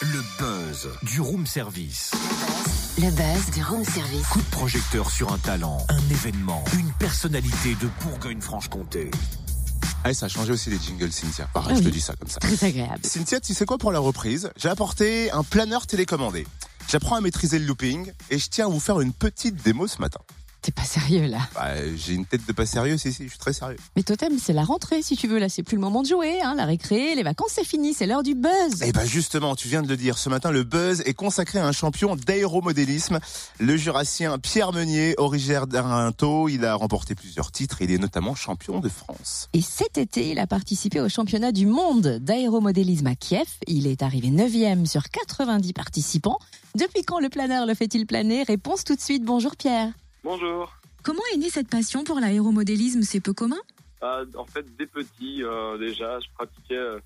Le buzz du room service. Le buzz du room service. Coup de projecteur sur un talent, un événement, une personnalité de Bourgogne-Franche-Comté. Ah, ça a changé aussi les jingles, Cynthia. Pareil, Ah je te dis ça comme ça. Très agréable. Cynthia, tu sais quoi pour la reprise? J'ai apporté un planeur télécommandé. J'apprends à maîtriser le looping et je tiens à vous faire une petite démo ce matin. T'es pas sérieux là. Bah, j'ai une tête de pas sérieux, si, si, je suis très sérieux. Mais Totem, c'est la rentrée si tu veux. Là, c'est plus le moment de jouer. Hein. La récré, les vacances, c'est fini. C'est l'heure du buzz. Eh ben justement, tu viens de le dire, ce matin, le buzz est consacré à un champion d'aéromodélisme, le jurassien Pierre Meunier, originaire d'Arinto. Il a remporté plusieurs titres il est notamment champion de France. Et cet été, il a participé au championnat du monde d'aéromodélisme à Kiev. Il est arrivé 9e sur 90 participants. Depuis quand le planeur le fait-il planer? Réponse tout de suite. Bonjour Pierre. Bonjour. Comment est née cette passion pour l'aéromodélisme? C'est peu commun? Ah, en fait, dès petit, euh, déjà, je pratiquais euh,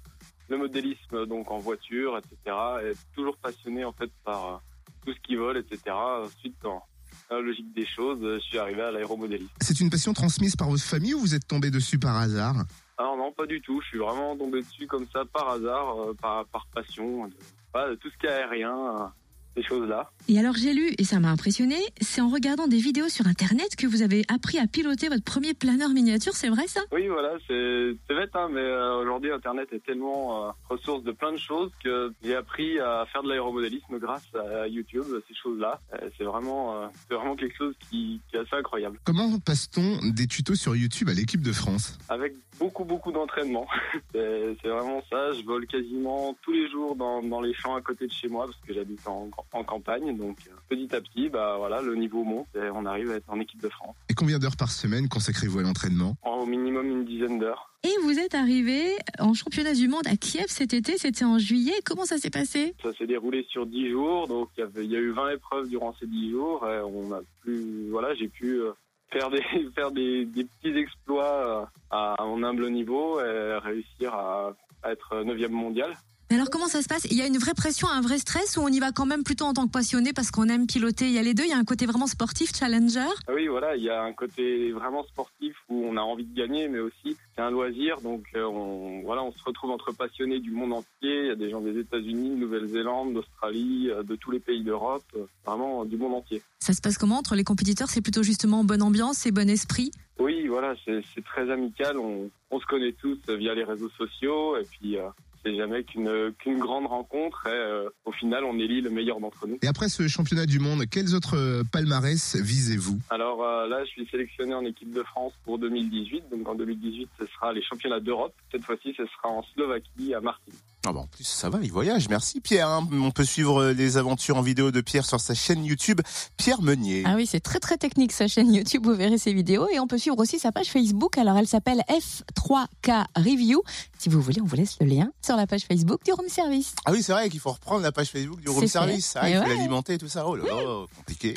le modélisme donc en voiture, etc. Et toujours passionné en fait par euh, tout ce qui vole, etc. Ensuite, dans la logique des choses, euh, je suis arrivé à l'aéromodélisme. C'est une passion transmise par votre famille ou vous êtes tombé dessus par hasard? Alors non, pas du tout. Je suis vraiment tombé dessus comme ça par hasard, euh, par, par passion, de tout ce qui est aérien, euh, ces choses-là. Et alors j'ai lu, et ça m'a impressionné, c'est en regardant des vidéos sur Internet que vous avez appris à piloter votre premier planeur miniature, c'est vrai ça? Oui, voilà, c'est c'est bête, hein, mais euh, aujourd'hui, Internet est tellement euh, ressource de plein de choses que j'ai appris à faire de l'aéromodélisme grâce à YouTube, ces choses-là. Euh, c'est vraiment, euh, c'est vraiment quelque chose qui, qui est assez incroyable. Comment passe-t-on des tutos sur YouTube à l'équipe de France? Avec beaucoup, beaucoup d'entraînement. c'est c'est vraiment ça. Je vole quasiment tous les jours dans, dans les champs à côté de chez moi parce que j'habite en, en campagne. Donc, petit à petit, bah voilà, le niveau monte et on arrive à être en équipe de France. Et combien d'heures par semaine consacrez-vous à l'entraînement? En au minimum une dizaine d'heures. Et vous êtes arrivé en championnat du monde à Kiev cet été, c'était en juillet, comment ça s'est passé? Ça s'est déroulé sur 10 jours, donc il y, a eu 20 épreuves durant ces 10 jours. Et on a pu, voilà, j'ai pu euh, faire des faire des, des petits exploits euh, à mon humble niveau et réussir à, à être 9e mondial. Alors comment ça se passe? Il y a une vraie pression, un vrai stress ou on y va quand même plutôt en tant que passionné parce qu'on aime piloter? Il y a les deux, il y a un côté vraiment sportif, challenger? Ah Oui, voilà, il y a un côté vraiment sportif où on a envie de gagner, mais aussi c'est un loisir, donc euh, on voilà, on se retrouve entre passionnés du monde entier. Il y a des gens des États-Unis, de Nouvelle-Zélande, d'Australie, euh, de tous les pays d'Europe, euh, vraiment du monde entier. Ça se passe comment entre les compétiteurs? C'est plutôt justement bonne ambiance et bon esprit? Oui, voilà, c'est c'est très amical. On, on se connaît tous via les réseaux sociaux et puis euh, c'est jamais qu'une qu'une grande rencontre. Et euh, au final, on élit le meilleur d'entre nous. Et après ce championnat du monde, quels autres euh, palmarès visez-vous? Alors euh, là, je suis sélectionné en équipe de France pour 2018. Donc en 2018, ce sera les championnats d'Europe. Cette fois-ci, ce sera en Slovaquie, à Martigny. Ah bah en plus, ça va, il voyage. Merci Pierre. hein. On peut suivre les aventures en vidéo de Pierre sur sa chaîne YouTube, Pierre Meunier. Ah oui, c'est très très technique sa chaîne YouTube, vous verrez ses vidéos et on peut suivre aussi sa page Facebook. Alors elle s'appelle F3K Review. Si vous voulez, on vous laisse le lien sur la page Facebook du Room Service. Ah oui, c'est vrai qu'il faut reprendre la page Facebook du Room fait. Service. Ah, Et il faut ouais. l'alimenter, tout ça. Oh là là, compliqué.